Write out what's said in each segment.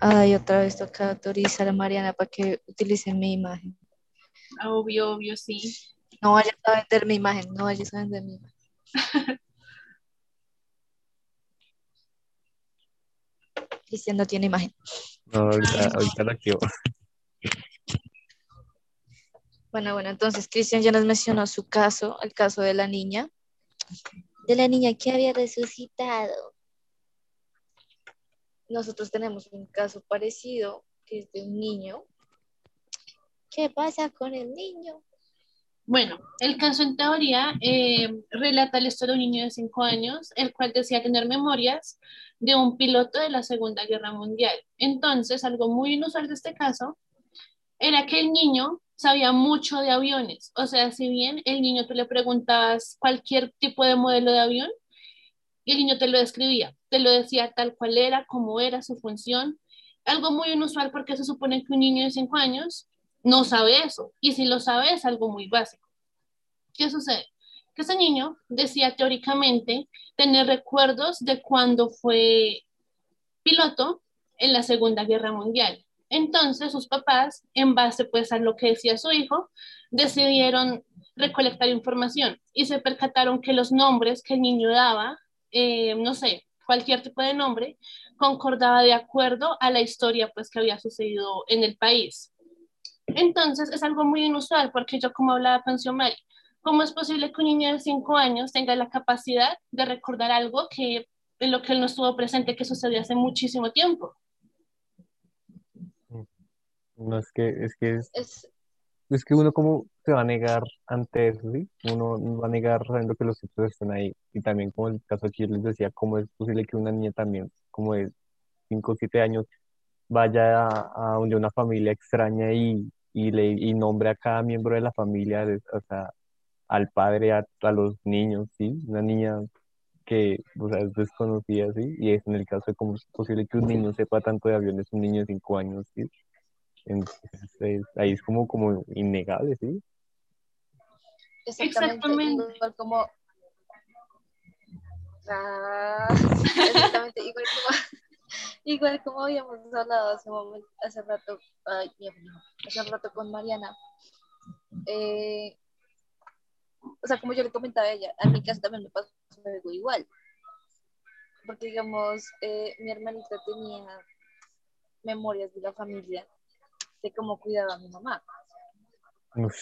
Ay, otra vez toca autorizar a Mariana para que utilice mi imagen. Obvio, obvio, sí. No vayas a vender mi imagen, no vayas a vender mi imagen. Cristian no tiene imagen. No, ahorita, ahorita la quiero. Bueno, bueno, entonces Cristian ya nos mencionó su caso, el caso de la niña, de la niña que había resucitado. Nosotros tenemos un caso parecido, que es de un niño. ¿Qué pasa con el niño? Bueno, el caso en teoría eh, relata la historia de un niño de 5 años, el cual decía tener memorias de un piloto de la Segunda Guerra Mundial. Entonces, algo muy inusual de este caso era que el niño sabía mucho de aviones. O sea, si bien el niño tú le preguntabas cualquier tipo de modelo de avión, y el niño te lo describía, te lo decía tal cual era, cómo era su función. Algo muy inusual porque se supone que un niño de 5 años no sabe eso. Y si lo sabe es algo muy básico. ¿Qué sucede? Que ese niño decía teóricamente tener recuerdos de cuando fue piloto en la Segunda Guerra Mundial. Entonces sus papás, en base pues a lo que decía su hijo, decidieron recolectar información y se percataron que los nombres que el niño daba, eh, no sé, cualquier tipo de nombre, concordaba de acuerdo a la historia pues que había sucedido en el país. Entonces es algo muy inusual porque yo como hablaba con Xiomari, ¿cómo es posible que un niño de 5 años tenga la capacidad de recordar algo que en lo que él no estuvo presente, que sucedió hace muchísimo tiempo? No es que, es que es, Es, es que uno como se va a negar ante eso, ¿sí? Uno no va a negar sabiendo que los hechos están ahí. Y también como el caso aquí les decía, cómo es posible que una niña también, como de 5 o 7 años, vaya a, donde una familia extraña y, y le y nombre a cada miembro de la familia, o sea, al padre, a, a los niños, ¿sí? Una niña que, o sea, es desconocida, ¿sí? Y es en el caso de cómo es posible que un niño sepa tanto de aviones, un niño de 5 años, ¿sí? Entonces, ahí es como, como innegable, ¿sí? exactamente, Exactamente. igual como... Ah, exactamente, igual como, igual como habíamos hablado hace, un momento- hace rato, ay, hace rato con Mariana. Eh, o sea, como yo le comentaba a ella, a mi caso también me pasó algo igual. Porque, digamos, eh, mi hermanita tenía memorias de la familia de cómo cuidaba a mi mamá. Uf,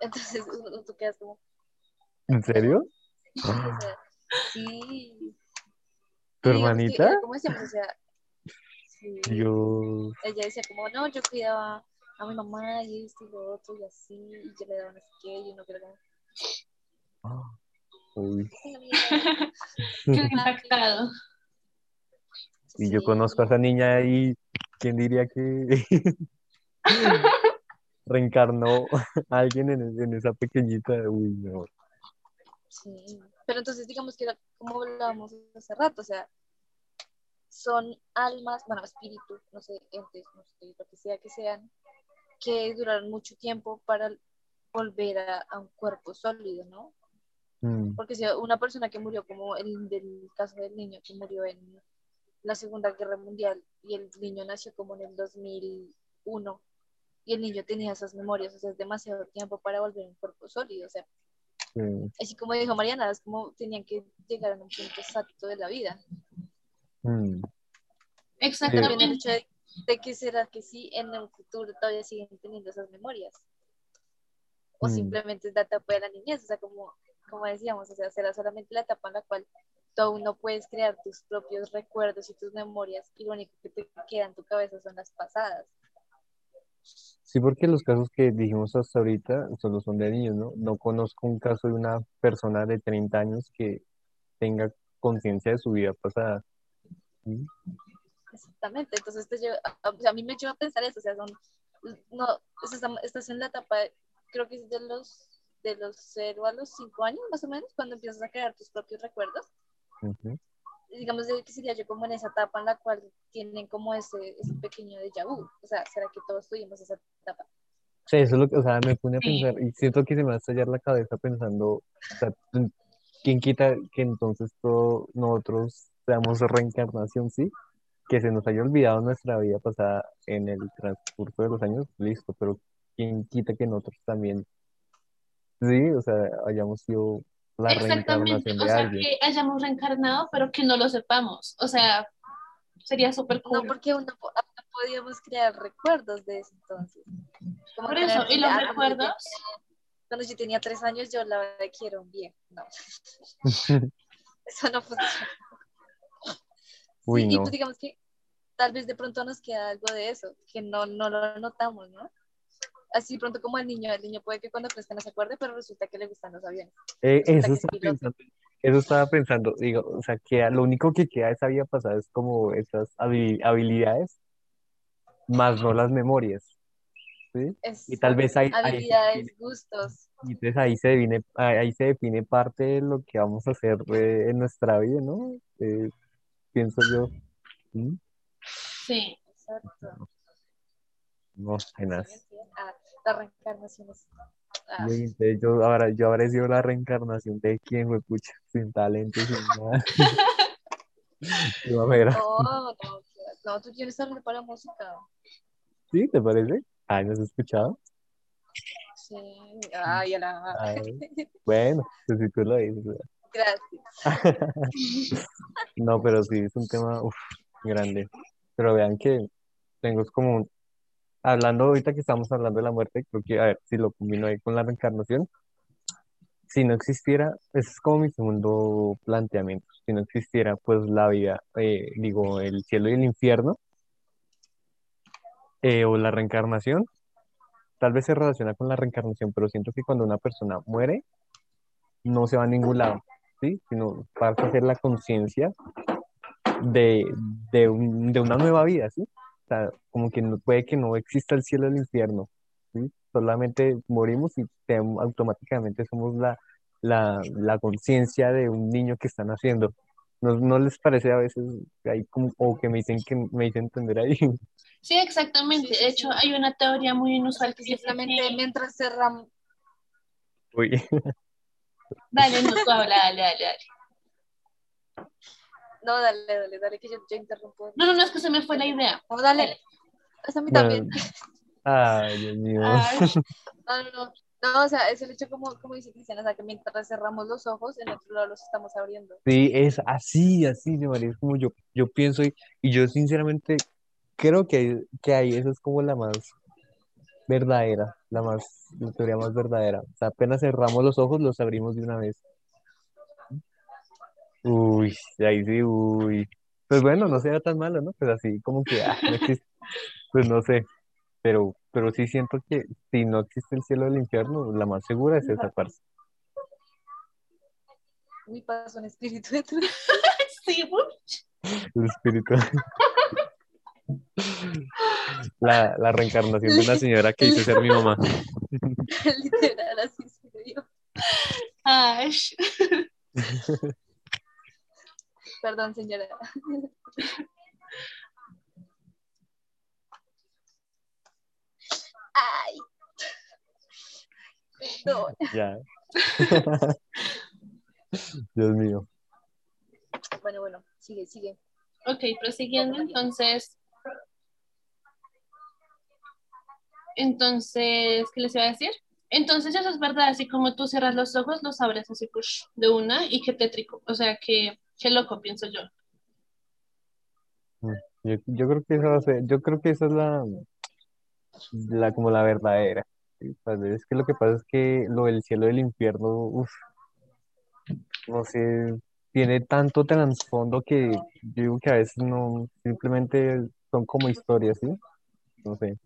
Entonces, tú quedas como, ¿En serio? o sea, sí. ¿Tu hermanita? como decíamos, o sea, sí, Dios. ella decía como, no, yo cuidaba a mi mamá y esto y lo otro y así, y yo le daba no sé qué, y uno que le daba, Uy. Qué impactado. Y yo conozco a esa niña y ¿quién diría que reencarnó a alguien en, en esa pequeñita? Uy, no. Sí, pero entonces digamos que era como hablábamos hace rato, o sea, son almas, bueno, espíritus, no sé, entes, no sé, lo que sea que sean, que duraron mucho tiempo para volver a, a un cuerpo sólido, ¿no? Mm, Porque si una persona que murió, como el del caso del niño que murió en la Segunda Guerra Mundial y el niño nació como en el 2001 y el niño tenía esas memorias, o sea, es demasiado tiempo para volver a un cuerpo sólido, o sea, sí. así como dijo Mariana, es como tenían que llegar a un punto exacto de la vida. Mm, También el Exactamente. hecho de, de que será que sí en el futuro todavía siguen teniendo esas memorias. O Mm. simplemente es la etapa de la niñez, o sea, como, como decíamos, o sea, será solamente la etapa en la cual aún no puedes crear tus propios recuerdos y tus memorias y lo único que te queda en tu cabeza son las pasadas. Sí, porque los casos que dijimos hasta ahorita solo son de niños, ¿no? No conozco un caso de una persona de 30 años que tenga conciencia de su vida pasada. ¿sí? Exactamente, entonces te lleva- a, o sea, a mí me lleva a pensar eso, o sea, son, no, estás, estás en la etapa, creo que es de los, de los 0 a los 5 años más o menos, cuando empiezas a crear tus propios recuerdos. Ujú. digamos de que sería yo como en esa etapa en la cual tienen como ese, ese pequeño déjà vu. O sea, ¿será que todos tuvimos esa etapa? Sí, eso es lo que, o sea, me pone a Sí. pensar y siento que se me va a estallar la cabeza pensando, o sea, ¿quién quita que entonces todos nosotros seamos reencarnación, sí? que se nos haya olvidado nuestra vida pasada en el transcurso de los años, listo, pero quién quita que nosotros también, sí, o sea, hayamos sido la Exactamente, o sea, alguien. que hayamos reencarnado, pero que no lo sepamos. O sea, sería súper No, cool. porque uno, po- no podíamos crear recuerdos de eso entonces. Como Por eso, ¿y los ah, recuerdos? Cuando yo tenía tres años, yo la quiero bien. No, eso no funciona. Uy, Sí, y no. pues digamos que tal vez de pronto nos queda algo de eso, que no, no lo notamos, ¿no? Así pronto como el niño, el niño puede que cuando crezca no se acuerde, pero resulta que le gustan los aviones. Eh, eso es estaba pensando, eso estaba pensando, digo, o sea, que lo único que queda de esa vida pasada es como esas habi- habilidades, más no las memorias, ¿sí? Y tal vez hay, hay- habilidades, gustos. y entonces ahí se define, ahí se define parte de lo que vamos a hacer eh, en nuestra vida, ¿no? Eh, pienso yo. ¿Mm? Sí. Exacto. No, tenaz. Ah, la reencarnación es. ah, yo ahora, yo habré sido la reencarnación de quien fue pucha, sin talento, sin nada. No, no, no, tú tienes talento para la música. ¿Sí? ¿Te parece? Ah, ¿no has escuchado? Sí. Ay, a la. Ay. Bueno, pues si tú lo dices. Gracias. No, pero sí, es un tema uf, grande. Pero vean que tengo como, hablando ahorita que estamos hablando de la muerte, creo que, a ver, si lo combino ahí con la reencarnación, si no existiera, ese es como mi segundo planteamiento, si no existiera pues la vida, eh, digo, el cielo y el infierno, eh, o la reencarnación, tal vez se relaciona con la reencarnación, pero siento que cuando una persona muere, no se va a ningún lado, ¿sí? Sino pasa a ser la conciencia de, de, un- de una nueva vida, ¿sí? Sea, como que no, puede que no exista el cielo y el infierno, ¿sí? Solamente morimos y te- automáticamente somos la, la, la conciencia de un niño que están haciendo. ¿No, no les parece a veces ahí como, o que me dicen que me dicen entender ahí? Sí, exactamente. De hecho, hay una teoría muy inusual que simplemente mientras cerramos. Uy, Dale, no, tú habla, dale, dale, dale. No, dale, dale, dale, que yo, yo interrumpo. No, no, no, es que se me fue la idea. No, dale. Es a mí bueno, también. ay, Dios mío. Ay, No, no, no. No, o sea, es el hecho como, como dice Cristiana, o sea, que mientras cerramos los ojos, en otro lado los estamos abriendo. Sí, es así, así, de María, es como yo, yo pienso y, y yo sinceramente creo que, que ahí esa es como la más verdadera, la más, la teoría más verdadera. O sea, apenas cerramos los ojos, los abrimos de una vez. Uy, ahí sí, uy. Pues bueno, no sea tan malo, ¿no? Pues así como que, ah, no existe, pues no sé, pero, pero sí siento que si no existe el cielo o el infierno, la más segura es esa parte. Mi paso un espíritu de tu sí, uy. El espíritu. La, la reencarnación de una señora que dice ser mi mamá. literal, así se dio. Ay, Perdón, señora. Ay. Perdón. Ya. Dios mío. Bueno, bueno, sigue, sigue. Ok, prosiguiendo, entonces. Entonces, ¿qué les iba a decir? Entonces, eso es verdad, así como tú cierras los ojos, los abres así push, de una y qué tétrico, o sea, que qué loco, pienso yo. Yo, yo creo que esa va a ser, yo creo que esa es la, la como la verdadera. Es que lo que pasa es que lo del cielo y el infierno, uf, no sé, tiene tanto trasfondo que yo digo que a veces no, simplemente son como historias, ¿sí? No sé.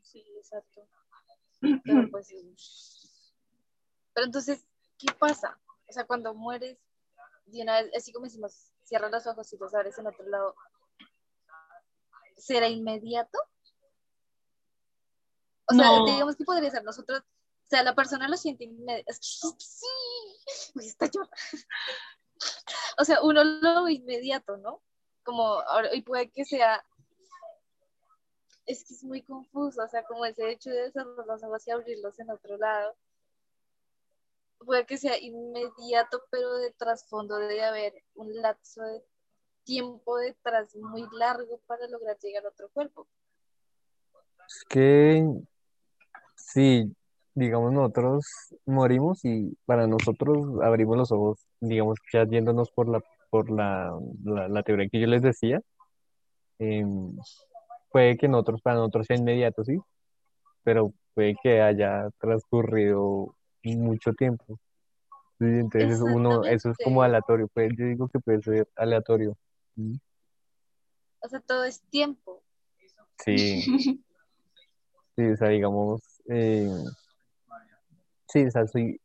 Sí, exacto. Pero pues. Pero entonces, ¿qué pasa? O sea, cuando mueres, de una vez, así como decimos, cierras los ojos y los abres en otro lado, ¿será inmediato? O sea, digamos que podría ser nosotros, o sea, la persona lo siente inmediato. Sí, Uy, está llorando. O sea, uno lo ve inmediato, ¿no? Como y puede que sea es que es muy confuso, o sea, como ese hecho de cerrar los ojos y abrirlos en otro lado. Puede que sea inmediato, pero de trasfondo debe haber un lapso de tiempo detrás muy largo para lograr llegar a otro cuerpo. Es que sí, digamos, nosotros morimos y para nosotros abrimos los ojos, digamos, ya yéndonos por la, por la, la, teoría que yo les decía, em, puede que nosotros, para nosotros sea inmediato, sí, pero puede que haya transcurrido mucho tiempo. Sí, entonces uno, eso es como aleatorio, pues yo digo que puede ser aleatorio. O sea, todo es tiempo. Sí, sí, o sea, digamos, eh, sí, o sea, soy,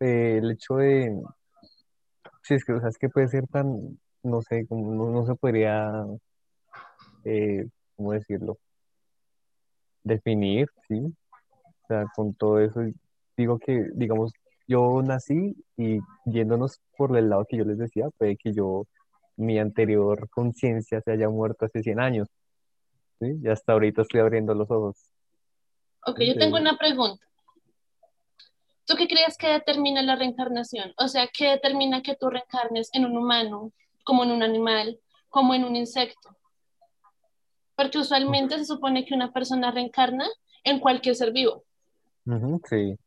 eh, el hecho de, sí, es que, o sea, es que puede ser tan, no sé, como no, no se podría, eh, ¿cómo decirlo? Definir, sí, o sea, con todo eso, digo que, digamos, yo nací y yéndonos por el lado que yo les decía, puede que yo, mi anterior conciencia se haya muerto hace 100 años, ¿sí? Y hasta ahorita estoy abriendo los ojos. Ok, yo tengo una pregunta. ¿Tú qué crees que determina la reencarnación? O sea, ¿qué determina que tú reencarnes en un humano, como en un animal, como en un insecto? Porque usualmente se supone que una persona reencarna en cualquier ser vivo. sí.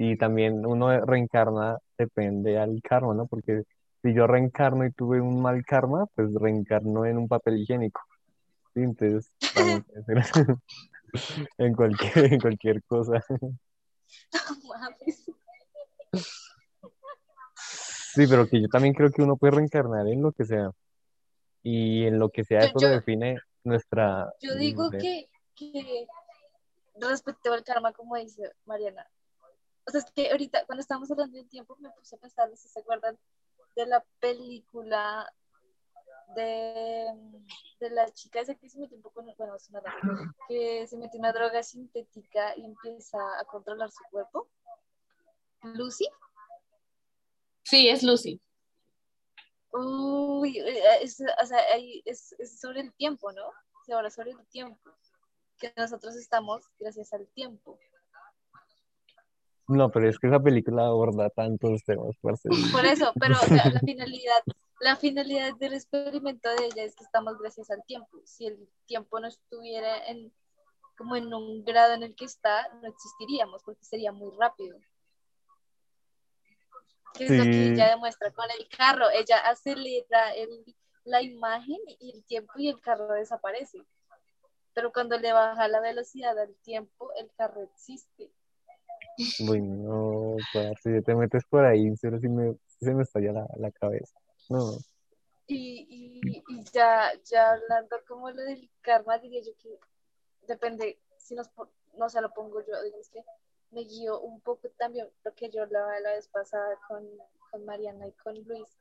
Y también uno reencarna, depende al karma, ¿no? Porque si yo reencarno y tuve un mal karma, pues reencarno en un papel higiénico, ¿sí? Entonces en cualquier, en cualquier cosa. Sí, pero que yo también creo que uno puede reencarnar en lo que sea. Y en lo que sea, eso lo yo, define nuestra... yo digo que, que respecto al karma, como dice Mariana, o sea, es que ahorita cuando estábamos hablando del tiempo me puse a pensar, no sé si se acuerdan de la película de, de la chica esa que se metió un poco, en- bueno, es una droga, que se metió una droga sintética y empieza a controlar su cuerpo. Lucy, Sí, es Lucy. uy, eh, es, o sea, es sobre el tiempo, ¿no? Se habla sobre el tiempo, que nosotros estamos gracias al tiempo. No, pero es que esa película aborda tantos temas, parce. Por eso, pero o sea, la finalidad, la finalidad del experimento de ella es que estamos gracias al tiempo. Si el tiempo no estuviera en como en un grado en el que está, no existiríamos porque sería muy rápido. Que es lo que Sí, ella demuestra con el carro. Ella acelera el, la imagen y el tiempo y el carro desaparece. Pero cuando le baja la velocidad al tiempo, el carro existe. Bueno, parce, si te metes por ahí, serio, sí me, se me estalla la, la cabeza. No, Y, y, ya, ya hablando como lo del karma, diría yo que depende, si nos, no se lo pongo yo, digamos que me guío un poco también lo que yo hablaba la vez pasada con, con Mariana y con Luis,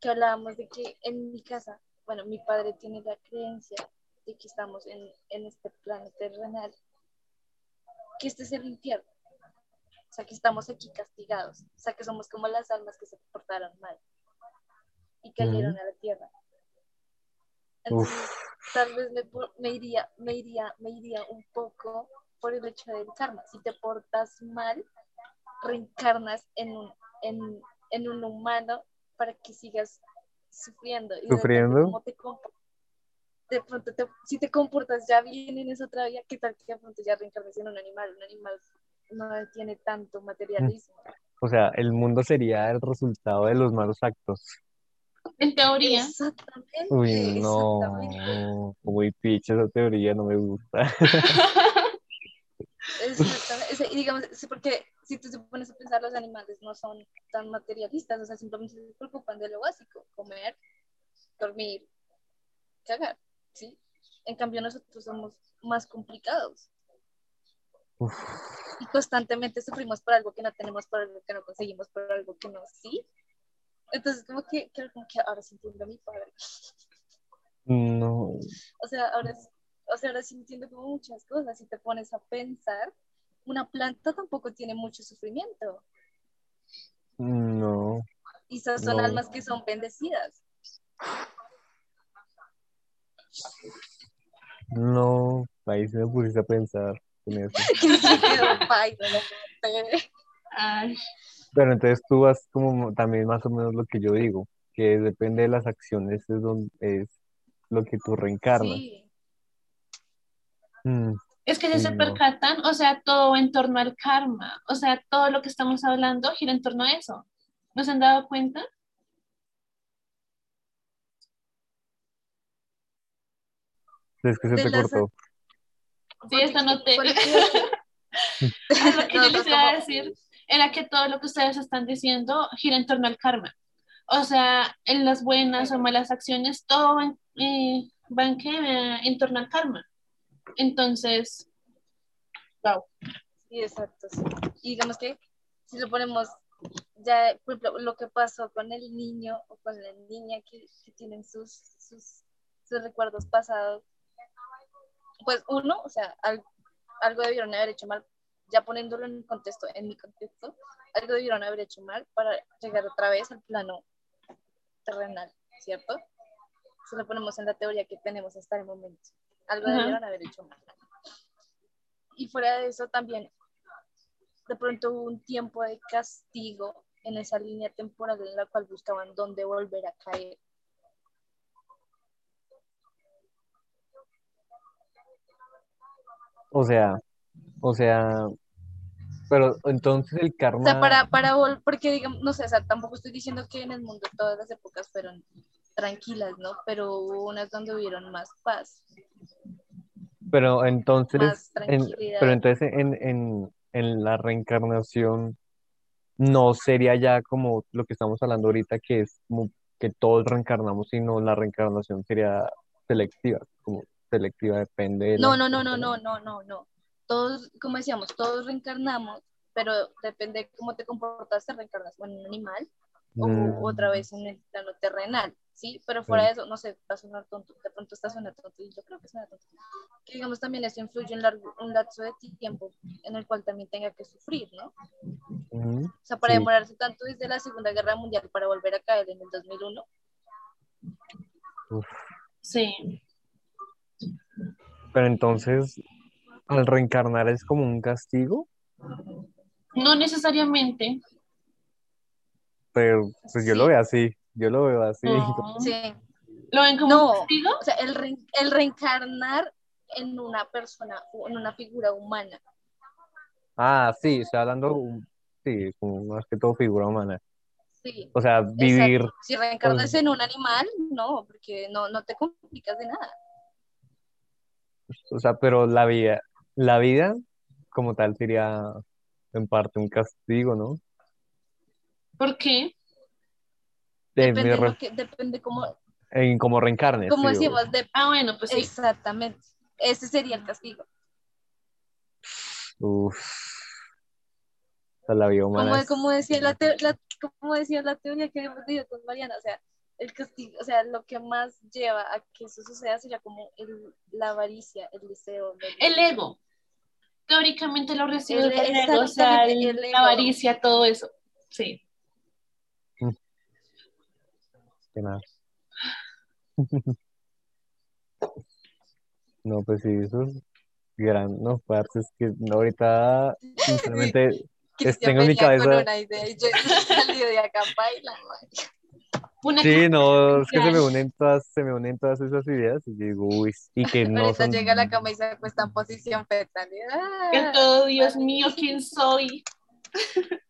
que hablábamos de que en mi casa, bueno, mi padre tiene la creencia de que estamos en, en este plano terrenal, que este es el infierno, sea, que estamos aquí castigados, o sea, que somos como las almas que se portaron mal y cayeron ujú, a la tierra. Entonces, tal vez me, me iría, me iría, me iría un poco por el hecho del karma. Si te portas mal, reencarnas en un, en, en un humano para que sigas sufriendo y sufriendo. cómo te comportas. De pronto, te- si te comportas ya bien en esa otra vida, ¿qué tal que de pronto ya reencarnes en un animal? Un animal no tiene tanto materialismo. O sea, el mundo sería el resultado de los malos actos. En teoría, Exactamente, Uy, exactamente. no, muy picha esa teoría, no me gusta. Exactamente. Y digamos, porque si tú te pones a pensar, los animales no son tan materialistas, o sea, simplemente se preocupan de lo básico, comer, dormir, cagar, ¿sí? En cambio, nosotros somos más complicados Uf, y constantemente sufrimos por algo que no tenemos, por algo que no conseguimos, por algo que no, ¿sí? Entonces, como que, creo como que ahora sí entiendo a mi padre. no, O sea, ahora, o sea, ahora sí entiendo como muchas cosas. Si te pones a pensar, una planta tampoco tiene mucho sufrimiento. no, Y esas son no, almas que son bendecidas. no, ahí se me pusiste a pensar ay, Pero entonces tú vas como también más o menos lo que yo digo, que depende de las acciones, es, donde, es lo que tú reencarnas. Sí, Mm, Es que si Sí, se no. percatan, o sea, todo en torno al karma, o sea, todo lo que estamos hablando gira en torno a eso. ¿No se han dado cuenta? es que se De te cortó. Sí, esto no te... Lo que yo les iba a decir era que todo lo que ustedes están diciendo gira en torno al karma. O sea, en las buenas o malas acciones, todo va en, eh, va en qué? Eh, en torno al karma. Entonces, wow. Sí, exacto. sí. Y digamos que si lo ponemos ya, por ejemplo, lo que pasó con el niño o con la niña que, que tienen sus, sus, sus recuerdos pasados, pues uno, o sea, al- algo debieron haber hecho mal, ya poniéndolo en contexto, en mi contexto, algo debieron haber hecho mal para llegar otra vez al plano terrenal, ¿cierto? Si lo ponemos en la teoría que tenemos hasta el momento, algo debieron haber hecho mal. Y fuera de eso también, de pronto hubo un tiempo de castigo en esa línea temporal en la cual buscaban dónde volver a caer. O sea, o sea, pero entonces el O karma, sea, para, para porque digamos, no sé, o sea, tampoco estoy diciendo que en el mundo todas las épocas fueron tranquilas, ¿no? Pero hubo unas donde hubieron más paz, pero entonces, más en- tranquilidad. pero entonces en, en, en la reencarnación no sería ya como lo que estamos hablando ahorita, que es como que todos reencarnamos, sino la reencarnación sería selectiva, como selectiva depende de No, no, no, no, no, no, no, no. Todos, como decíamos, todos reencarnamos, pero depende de cómo te comportas, te reencarnas en un animal o Mm, otra vez en el plano terrenal, ¿sí? Pero fuera Sí. de eso, no sé, va a sonar tonto, de pronto está suena tonto y yo creo que suena tonto. Que digamos también esto influye en largo- un lapso de tiempo en el cual también tenga que sufrir, ¿no? ujú, O sea, para Sí. demorarse tanto desde la Segunda Guerra Mundial para volver a caer en el 2001, uf. Sí. Pero entonces, al reencarnar es como un castigo, No necesariamente. pero pues yo Sí. lo veo así, yo lo veo así. No. sí. ¿Lo ven como No. un castigo? O sea, el, re- el reencarnar en una persona, o en una figura humana. Ah, sí, estoy hablando, um, sí, como más que todo figura humana. Sí. O sea, vivir, Exacto. Si reencarnas en un animal, no, porque no, no te complicas de nada. O sea, pero la vida, la vida como tal sería en parte un castigo, ¿no? ¿Por qué? De, Depende, lo que, depende cómo, en como reencarnes, como sí, decimos, de- Ah, bueno, pues sí. exactamente. Ese sería el castigo. uf. O sea, la vida humana Como, es- como decía la, teo- la- como decía la teoría que hemos dicho con Mariana, o sea, el castigo, o sea, lo que más lleva a que eso suceda sería como el, la avaricia, el deseo. El ego. Teóricamente lo recibe El- el, ego, o sea, exactamente, el- el ego. la avaricia, todo eso. Sí. que nada. No, pues sí, eso es gran, no, parce, es que ahorita, sinceramente, tengo en mi con cabeza- una idea y yo salí de acá baila, Una sí, no, es que se me unen todas, se me unen todas esas ideas y digo, uy, y que no Ahorita son, llega a la cama y se acuesta en posición fetal. y, ¡ah! que todo, Dios mío, ¿quién soy?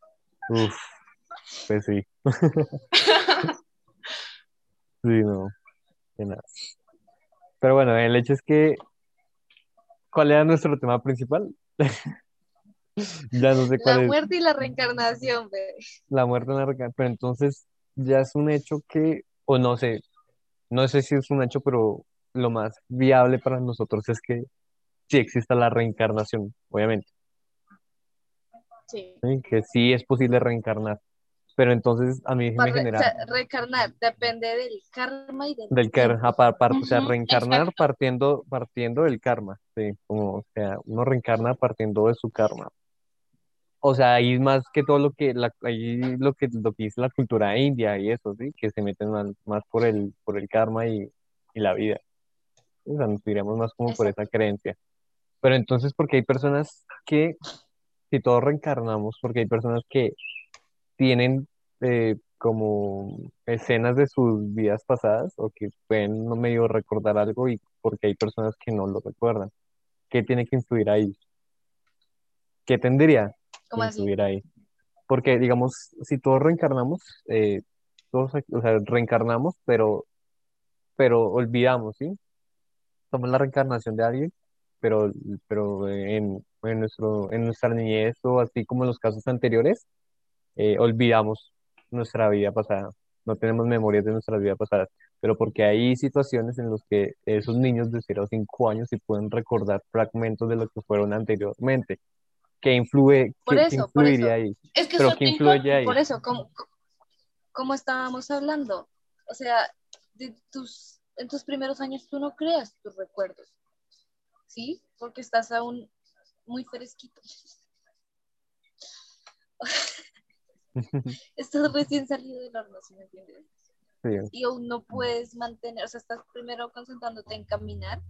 uf, pues sí. Sí, no, que nada. Pero bueno, el hecho es que, ¿cuál era nuestro tema principal? Ya no sé cuál La es. muerte y la reencarnación, bebé. La muerte en la reencarnación, pero entonces ya es un hecho que, o no sé, no sé si es un hecho, pero lo más viable para nosotros es que sí exista la reencarnación, obviamente, Sí. ¿sí? Que sí es posible reencarnar, pero entonces a mí me Para re- genera o sea, reencarnar depende del karma y del del karma, o sea, reencarnar exacto. partiendo, partiendo del karma, sí, como, o sea, uno reencarna partiendo de su karma. O sea, ahí más que todo lo que, la, ahí lo que, lo que dice la cultura india y eso, sí, que se meten más, más por el, por el karma y, y la vida. O sea, nos iríamos más como por esa creencia. Pero entonces, porque hay personas que, si todos reencarnamos, porque hay personas que tienen eh, como escenas de sus vidas pasadas o que pueden no medio recordar algo y porque hay personas que no lo recuerdan. ¿Qué tiene que influir ahí? ¿Qué tendría ¿Cómo así? influir ahí? Porque, digamos, si todos reencarnamos, eh, todos, o sea, reencarnamos, pero, pero olvidamos, ¿sí? Somos la reencarnación de alguien, pero, pero en, en nuestro, en nuestra niñez o así como en los casos anteriores, eh, olvidamos nuestra vida pasada, no tenemos memorias de nuestra vida pasada, pero porque hay situaciones en las que esos niños de 0 a 5 años sí pueden recordar fragmentos de lo que fueron anteriormente. ¿Qué influye, Por qué eso, por influiría eso. ahí? Es que Pero eso ¿qué te influye ahí? Por eso, como, como estábamos hablando, o sea, de tus, en tus primeros años tú no creas tus recuerdos, ¿sí? Porque estás aún muy fresquito. Estás recién salido del horno, ¿sí me entiendes? Sí, Y aún no puedes mantener, o sea, estás primero concentrándote en caminar,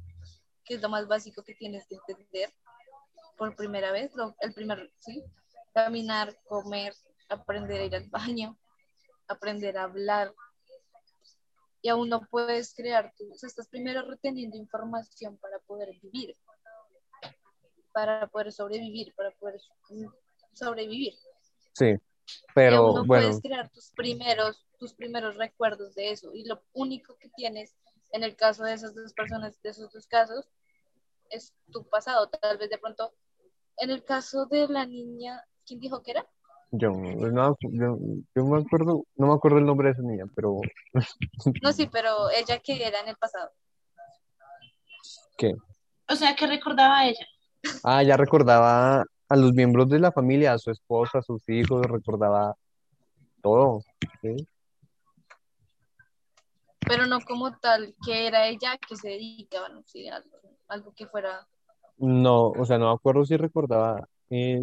que es lo más básico que tienes que entender por primera vez, lo- el primer, ¿sí? Caminar, comer, aprender a ir al baño, aprender a hablar. Y aún no puedes crear, tu, o sea, estás primero reteniendo información para poder vivir, para poder sobrevivir, para poder sobrevivir. sí, y aún pero no bueno, puedes crear tus primeros, tus primeros recuerdos de eso. Y lo único que tienes en el caso de esas dos personas, de esos dos casos, es tu pasado. Tal vez de pronto, en el caso de la niña, ¿quién dijo que era? yo no, yo, yo me acuerdo, no me acuerdo el nombre de esa niña, pero No, sí, pero ella que era en el pasado. ¿qué? O sea, que recordaba a ella. Ah, ya recordaba a los miembros de la familia, a su esposa, a sus hijos, recordaba todo, ¿sí? Pero no como tal que era ella que se dedicaba, no sé, algo, algo que fuera. No, o sea, no me acuerdo si recordaba, eh,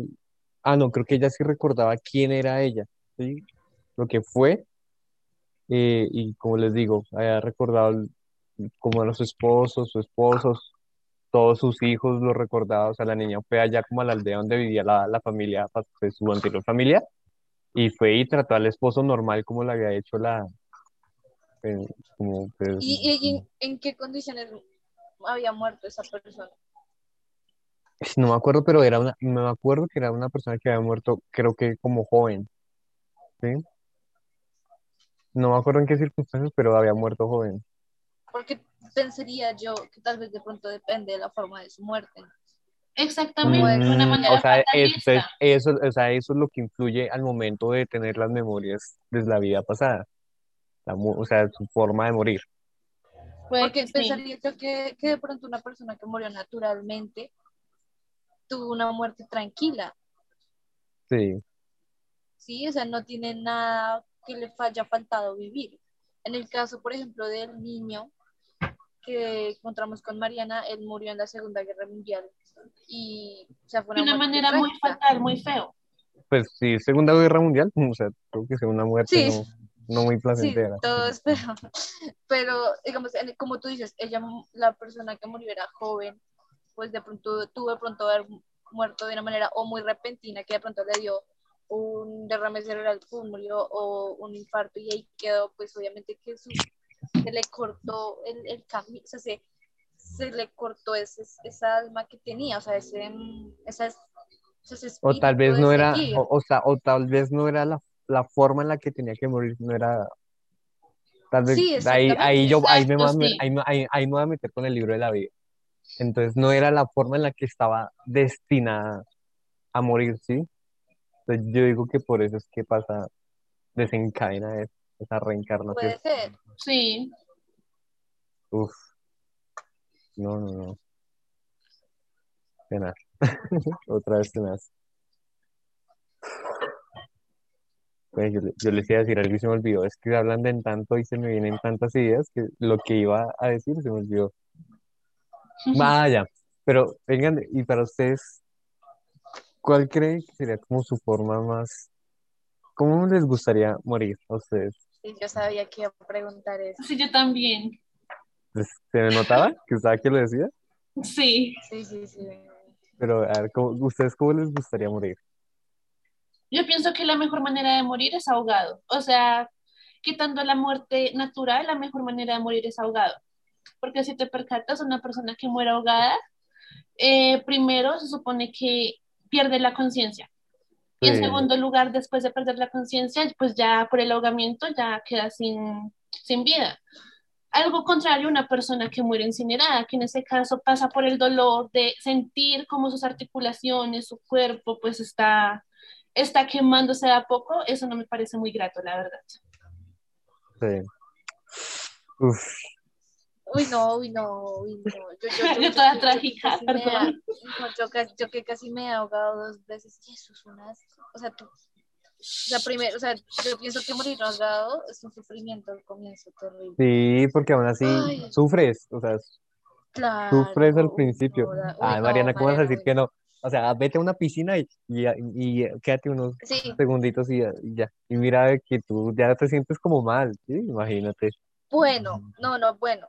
ah, no, creo que ella sí recordaba quién era ella, ¿sí? Lo que fue, eh, y como les digo, había recordado como a los esposos, sus esposos, todos sus hijos lo recordaba, o sea, la niña fue allá como a la aldea donde vivía la, la familia, pues, su anterior familia, y fue y trató al esposo normal como le había hecho la, eh, como, pues, ¿Y, en qué condiciones había muerto esa persona? No me acuerdo, pero era una, me acuerdo que era una persona que había muerto, creo que como joven, ¿sí? No me acuerdo en qué circunstancias, pero había muerto joven. Porque pensaría yo que tal vez de pronto depende de la forma de su muerte. Exactamente, de una Mm, manera o sea, es- fatalista. eso, o sea, eso es lo que influye al momento de tener las memorias de la vida pasada. La mu- o sea, su forma de morir. Puede Porque que sí. pensaría yo que, que de pronto una persona que murió naturalmente tuvo una muerte tranquila, Sí, ¿sí? O sea, no tiene nada que le haya faltado vivir. En el caso, por ejemplo, del niño que encontramos con Mariana, él murió en la Segunda Guerra Mundial y o sea, fue De una una muerte manera muy trágica. fatal, muy feo. pues sí, Segunda Guerra Mundial, o sea, creo que sea una muerte Sí. no, no muy Sí, placentera. todos, pero, pero digamos, como tú dices, ella, la persona que murió era joven, pues de pronto tuvo de pronto haber muerto de una manera o muy repentina, que de pronto le dio un derrame cerebral, murió, o un infarto y ahí quedó, pues obviamente que su- se le cortó el, el camino, o sea, se, se le cortó ese, esa alma que tenía, o sea, ese, esa, ese O tal vez no era, o, o sea, o tal vez no era la, la forma en la que tenía que morir, no era, tal vez, Sí, ahí, ahí yo, ahí me, voy a ahí, ahí- ahí me voy a meter con el libro de la vida. Entonces no era la forma en la que estaba destinada a morir, ¿sí? Entonces yo digo que por eso es que pasa, desencadena es- esa reencarnación. Puede ser. Sí. Uf, no, no, no. Tenaz. Otra vez tenaz. Pues yo, le- yo les iba a decir algo y se me olvidó. Es que hablan de tanto y se me vienen tantas ideas que lo que iba a decir se me olvidó. Vaya, pero vengan, y para ustedes, ¿cuál creen que sería como su forma más, cómo les gustaría morir a ustedes? Sí, yo sabía que iba a preguntar eso. Sí, yo también. ¿Les- ¿Se me notaba que usaba que lo decía? Sí. Sí, sí, sí. Pero a ver, ¿cómo- ¿ustedes cómo les gustaría morir? Yo pienso que la mejor manera de morir es ahogado. O sea, quitando la muerte natural, la mejor manera de morir es ahogado. Porque si te percatas, una persona que muere ahogada, eh, primero se supone que pierde la conciencia. Y en Sí. segundo lugar, después de perder la conciencia, pues ya por el ahogamiento ya queda sin, sin vida. Algo contrario, una persona que muere incinerada, que en ese caso pasa por el dolor de sentir como sus articulaciones, su cuerpo, pues está, está quemándose de a poco, eso no me parece muy grato, la verdad. Sí. Uf, Uy, no, uy, no, uy, no. Yo, yo, yo, Yo toda yo- yo trágica, perdón. no, yo, que casi me he ahogado dos veces. Y eso es una. O sea, tú. O sea, primero, o sea, yo pienso que morir ahogado es un sufrimiento al comienzo terrible. sí, porque aún así Ay. sufres, o sea, Claro. sufres al principio. no, uy, Ay, no, Mariana, ¿cómo vas a decir uy. que no? O sea, vete a una piscina y, y, y quédate unos Sí, segunditos y ya, y ya. Y mira que tú ya te sientes como mal, ¿sí? Imagínate. bueno, no, no, bueno.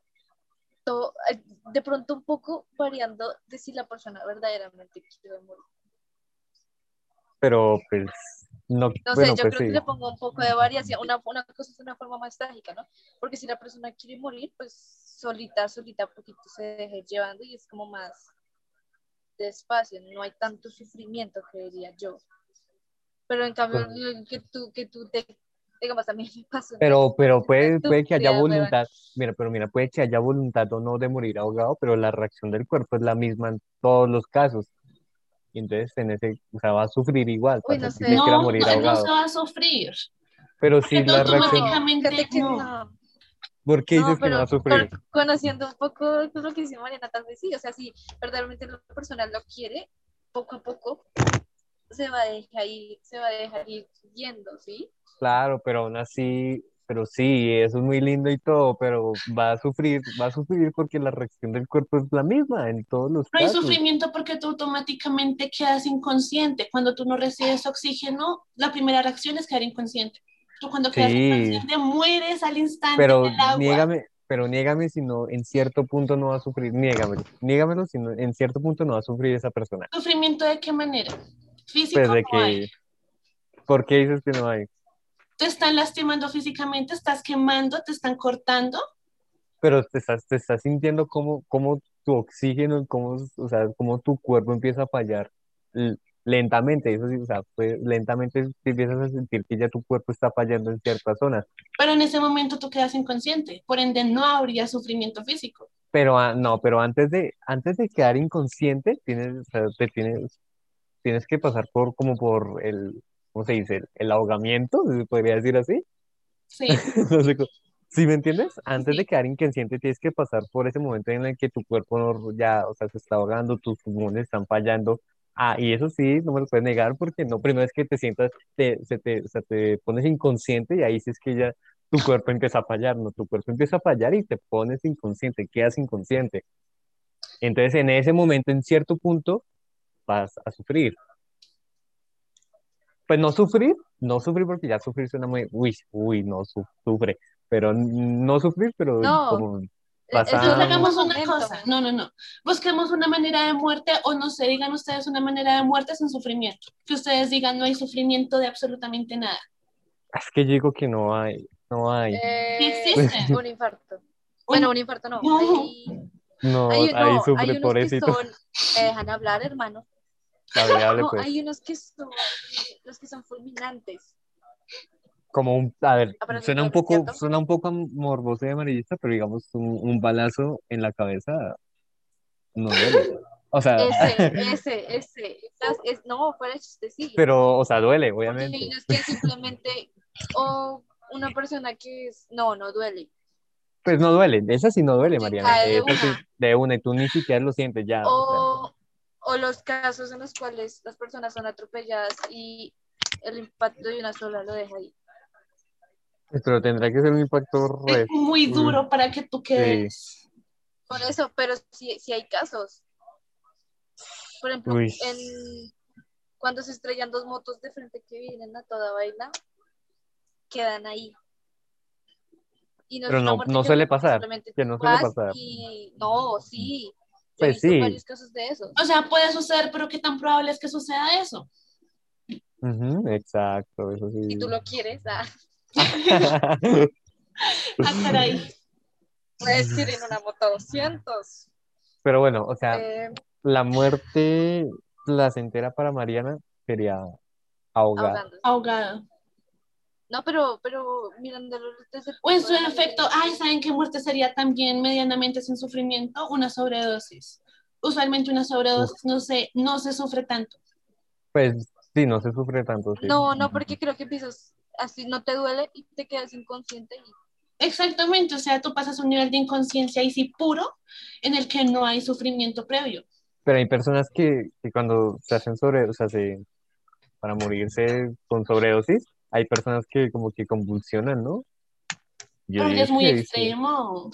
To- eh, de pronto un poco variando de si la persona verdaderamente quiere morir. Pero pues, no, No bueno, sé, yo pues creo sí. que le pongo un poco de variación. Una, una cosa es una forma más trágica, ¿no? Porque si la persona quiere morir, pues solita, solita, poquito se deje llevando y es como más despacio, no hay tanto sufrimiento, creería yo. Pero en cambio, Pues- que tú, que tú te, digamos, también me pasó. Pero, pero puede, puede que haya voluntad, mira, pero mira, puede que haya voluntad o no de morir ahogado, pero la reacción del cuerpo es la misma en todos los casos. Y entonces, en ese, o sea, va a sufrir igual, Uy, no si sé. No, morir no, no ahogado. se va a sufrir. Pero si Porque la reacción, automáticamente no. no. ¿por qué No, dices que no va a pero sufrir? con- conociendo un poco lo que dice Mariana, tal vez sí, o sea, si verdaderamente la persona lo quiere, poco a poco se va a dejar ir, se va a dejar ir yendo, ¿sí? Claro, pero aún así, pero sí, eso es muy lindo y todo, pero va a sufrir, va a sufrir porque la reacción del cuerpo es la misma en todos los No hay casos. sufrimiento porque tú automáticamente quedas inconsciente. Cuando tú no recibes oxígeno, la primera reacción es quedar inconsciente. Tú cuando quedas Sí. inconsciente mueres al instante Pero del agua. niégame, pero niégame si no, en cierto punto no va a sufrir, niégamelo, niégamelo si no, en cierto punto no va a sufrir esa persona. ¿Sufrimiento de qué manera? Físico Pues de no hay. que, ¿por qué dices que no hay? Te están lastimando físicamente, estás quemando, te están cortando. Pero te estás, te estás sintiendo como, como tu oxígeno, como, o sea, como tu cuerpo empieza a fallar lentamente, eso sí, o sea, pues, lentamente te empiezas a sentir que ya tu cuerpo está fallando en ciertas zonas. Pero en ese momento tú quedas inconsciente, por ende no habría sufrimiento físico. Pero ah, no, pero antes de, antes de quedar inconsciente, tienes, o sea, te tienes, tienes que pasar por, como por el, ¿cómo se dice? El, el ahogamiento, se podría decir así. Sí, No sé cómo- ¿Sí me entiendes? Antes Sí. de quedar inconsciente tienes que pasar por ese momento en el que tu cuerpo no- ya, o sea, se está ahogando, tus pulmones están fallando. Ah, y eso sí, no me lo puedes negar porque no, primero es que te sientas, te, se te, o sea, te pones inconsciente y ahí sí es que ya tu cuerpo empieza a fallar, ¿no? Tu cuerpo empieza a fallar y te pones inconsciente, quedas inconsciente. Entonces, en ese momento, en cierto punto, vas a sufrir. Pues no sufrir, no sufrir porque ya sufrir suena muy, uy, uy, no su- sufre, pero no sufrir, pero No. como E- a- es Entonces hagamos una cosa. No, no, no. Busquemos una manera de muerte o no sé, digan ustedes una manera de muerte sin sufrimiento. Que ustedes digan no hay sufrimiento de absolutamente nada. es que yo digo que no hay, no hay, Eh, existe. un infarto. Bueno, un infarto no. No. Hay, no, hay, ahí no, hay sufre, unos que pobrecito. son, me dejan hablar, hermano. Hable, No, pues. hay unos que son los que son fulminantes. Como un, a ver, Ah, suena un poco, cierto. suena un poco morboso y amarillista, pero digamos un, un balazo en la cabeza no duele. O sea, Ese, ese, ese. Es- no, fuera de chiste, sí. pero, o sea, duele, obviamente. hay unos que simplemente, o una persona que es, no, no duele. Pues no duele, esa sí no duele, Mariana. de de una, y tú ni siquiera lo sientes ya. o sea. O, los casos en los cuales las personas son atropelladas y el impacto de una sola lo deja ahí. Pero tendrá que ser un impacto re... Es muy duro para que tú quedes. Por eso, pero sí, sí hay casos. Por ejemplo, en, cuando se estrellan dos motos de frente que vienen a toda vaina, quedan ahí. Y Pero no- no suele pasar, que no suele pasar. Y no, sí. Pues sí. varios casos de eso. O sea, puede suceder, pero ¿qué tan probable es que suceda eso? Exacto, eso sí. Si tú lo quieres, ah, Ah, caray. puedes ir en una moto 200. Pero bueno, o sea, Eh, la muerte placentera para Mariana sería ahogada. ahogándose. No, pero, pero mirándolo desde el O en su de efecto, ay, ¿saben qué muerte sería también medianamente sin sufrimiento? Una sobredosis. Usualmente una sobredosis no se, no se sufre tanto. Pues sí, no se sufre tanto, sí. No, no, porque creo que empiezas así, no te duele y te quedas inconsciente. Y... Exactamente, o sea, tú pasas un nivel de inconsciencia y sí puro en el que no hay sufrimiento previo. Pero hay personas que, que cuando se hacen sobre, o sea, se, para morirse con sobredosis, hay personas que como que convulsionan, ¿no? Yo Pero es muy extremo.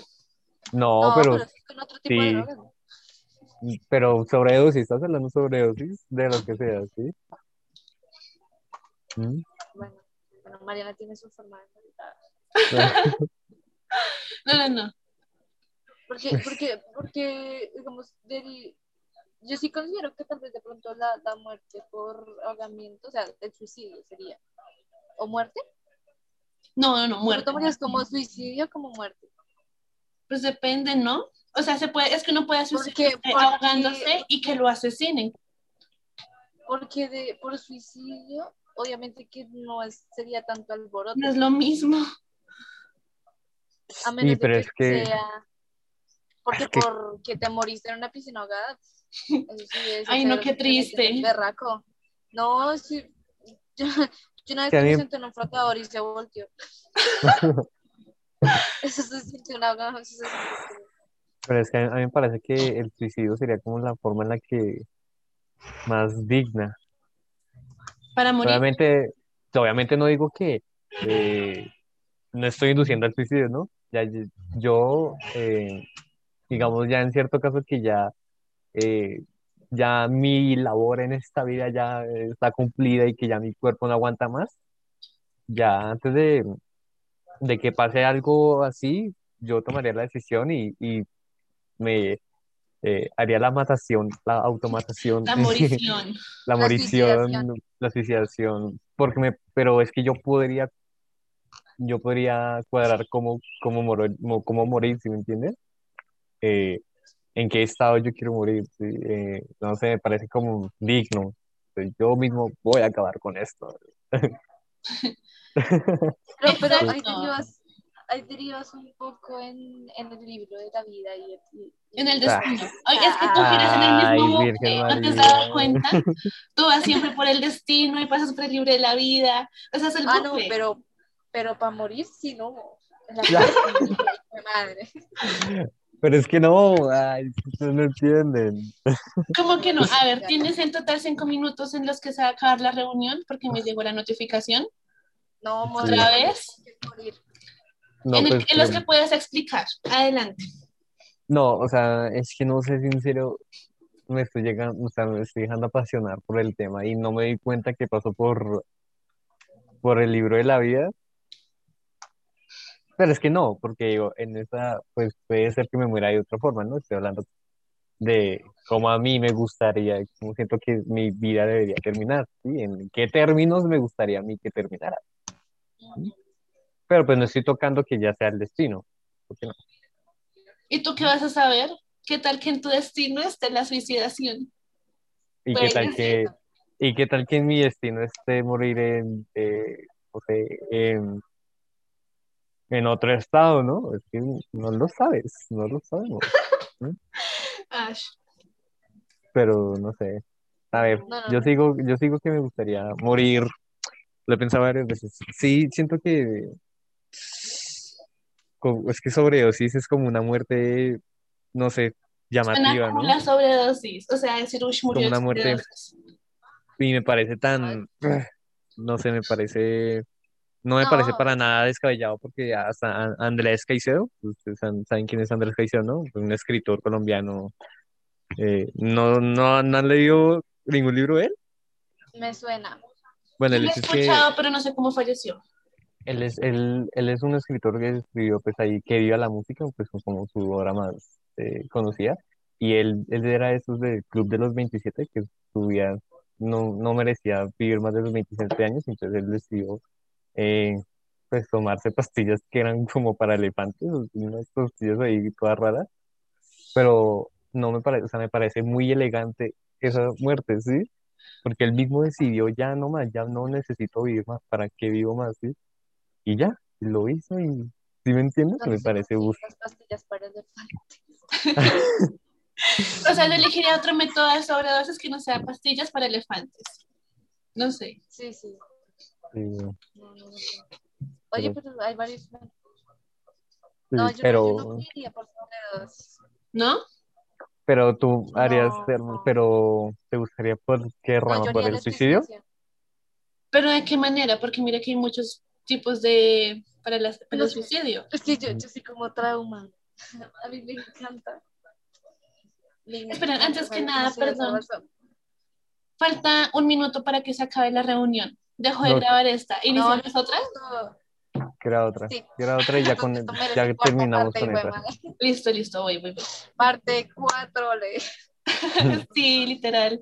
No, No, pero, pero sí con otro tipo de sí. drogas. ¿no? pero sobredosis, ¿estás hablando sobredosis? De lo que sea, ¿sí? ¿Mm? Bueno, bueno, Mariana tiene su forma de. No, no, no. Porque, porque, porque, digamos, del, yo sí considero que tal vez de pronto la, la muerte por ahogamiento, o sea, el suicidio sería, o muerte, No, no, no, ¿Tú muerte. tomarías como suicidio o como muerte? Pues depende, ¿no? O sea, se puede, es que uno puede suicidarse porque- ahogándose y que lo asesinen. Porque de, por suicidio, obviamente que no es, sería tanto alboroto, No es lo mismo. a menos de pero que, es que- sea, porque es que- porque te moriste en una piscina ahogada, eso sí es Ay, no, qué triste. berraco. No, sí, yo, yo una vez Que me mí- senté en un flotador y se volteó. Eso se sintió una eso se sintió como- Pero es que a mí, a mí me parece que el suicidio sería como la forma en la que más digna. Para morir. Obviamente, obviamente no digo que eh, no estoy induciendo al suicidio, ¿no? Ya, yo- yo, eh, digamos, ya en cierto caso que ya, eh, ya mi labor en esta vida ya está cumplida y que ya mi cuerpo no aguanta más, ya antes de, de que pase algo así, yo tomaría la decisión y, y me eh, haría la matación, la automatación. La morición. La La morición, suicidación. la suicidación, porque me, pero es que yo podría, yo podría cuadrar cómo, cómo, moro- mo- cómo morir, ¿sí me entiendes? Eh, en qué estado yo quiero morir, ¿sí? Eh, no sé, me parece como digno. Yo mismo voy a acabar con esto. Pero, pero hay Exacto. derivas, hay derivas un poco en, en el libro de la vida y, y- En el Ah. destino. Ay, es que tú giras en el mismo bucle, ¿no te has dado cuenta? Tú vas siempre por el destino y pasas por el libre de la vida. Ese es el Ah, no, pero, pero para morir sí no. La Ya. madre. Pero es que no, ay, ustedes no entienden. ¿Cómo que no? A ver, tienes en total cinco minutos en los que se va a acabar la reunión porque me llegó la notificación. No, Sí. ¿Otra vez? Morir. No, en, el- pues, en los eh, que puedes explicar. Adelante. no, o sea, es que no sé, sincero, me estoy llegando, o sea, me estoy dejando apasionar por el tema y no me di cuenta que pasó por, por el libro de la vida. Pero es que no, porque digo, en esa, pues puede ser que me muera de otra forma, ¿no? Estoy hablando de cómo a mí me gustaría, cómo siento que mi vida debería terminar, ¿sí? En qué términos me gustaría a mí que terminara. Pero pues no estoy tocando que ya sea el destino. ¿por qué no? ¿Y tú qué vas a saber? ¿Qué tal que en tu destino esté la suicidación? ¿Y qué tal que, y qué tal que en mi destino esté morir en, eh, no sé, en, en otro estado, ¿no? Es que no lo sabes, no lo sabemos. Ash. Pero no sé. A ver, No, no, yo sigo, yo sigo que me gustaría morir. Lo he pensado varias veces. Sí, siento que es que sobredosis es como una muerte, no sé, llamativa, como ¿no? la sobredosis. O sea, decir, uy, murió Como una muerte. Y me parece tan, no sé, me parece, no me parece para nada descabellado porque hasta Andrés Caicedo, ustedes saben, quién es Andrés Caicedo, ¿no? Un escritor colombiano. eh, no, no, no han leído ningún libro de él. Me suena. Bueno, lo he hecho es que escuchado, pero no sé cómo falleció. él es, él, él es un escritor que escribió pues ahí que viva la música, pues como su obra más eh, conocida. Y él, él era de esos del Club de los 27 que subía no, no merecía vivir más de los 27 años, entonces él decidió eh, pues tomarse pastillas que eran como para elefantes, unas pastillas ahí todas raras, pero no me parece, o sea, me parece muy elegante esa muerte, ¿sí? Porque él mismo decidió ya no más, ya no necesito vivir más, ¿para qué vivo más, sí? Y ya, lo hizo y, ¿sí me entiendes? Me parece, las pastillas para elefantes. O sea, yo elegiría otro método de sobredosis que no sea pastillas para elefantes. No sé. Sí, sí. Sí, No, no, no sé. Oye, Pero- hay varios. sí, No, yo, no- pero, yo no iría por sobredosis. ¿No? pero tú harías, No, ser- no. pero ¿te gustaría por qué rama? ¿Por el suicidio? Pero ¿de qué manera? Porque mira que hay muchos tipos de para, las, para No el sé. suicidio. Es que yo, yo soy como trauma. A mí me encanta. Me Espera, encanta, antes o sea, que nada, perdón. Falta un minuto para que se acabe la reunión. Dejo de No. grabar esta. ¿Iniciamos no, otra? no, Que era otra, Sí. era otra y ya con ya terminamos con esa. Listo, listo, voy, voy, voy. Parte 4, le. Sí, literal.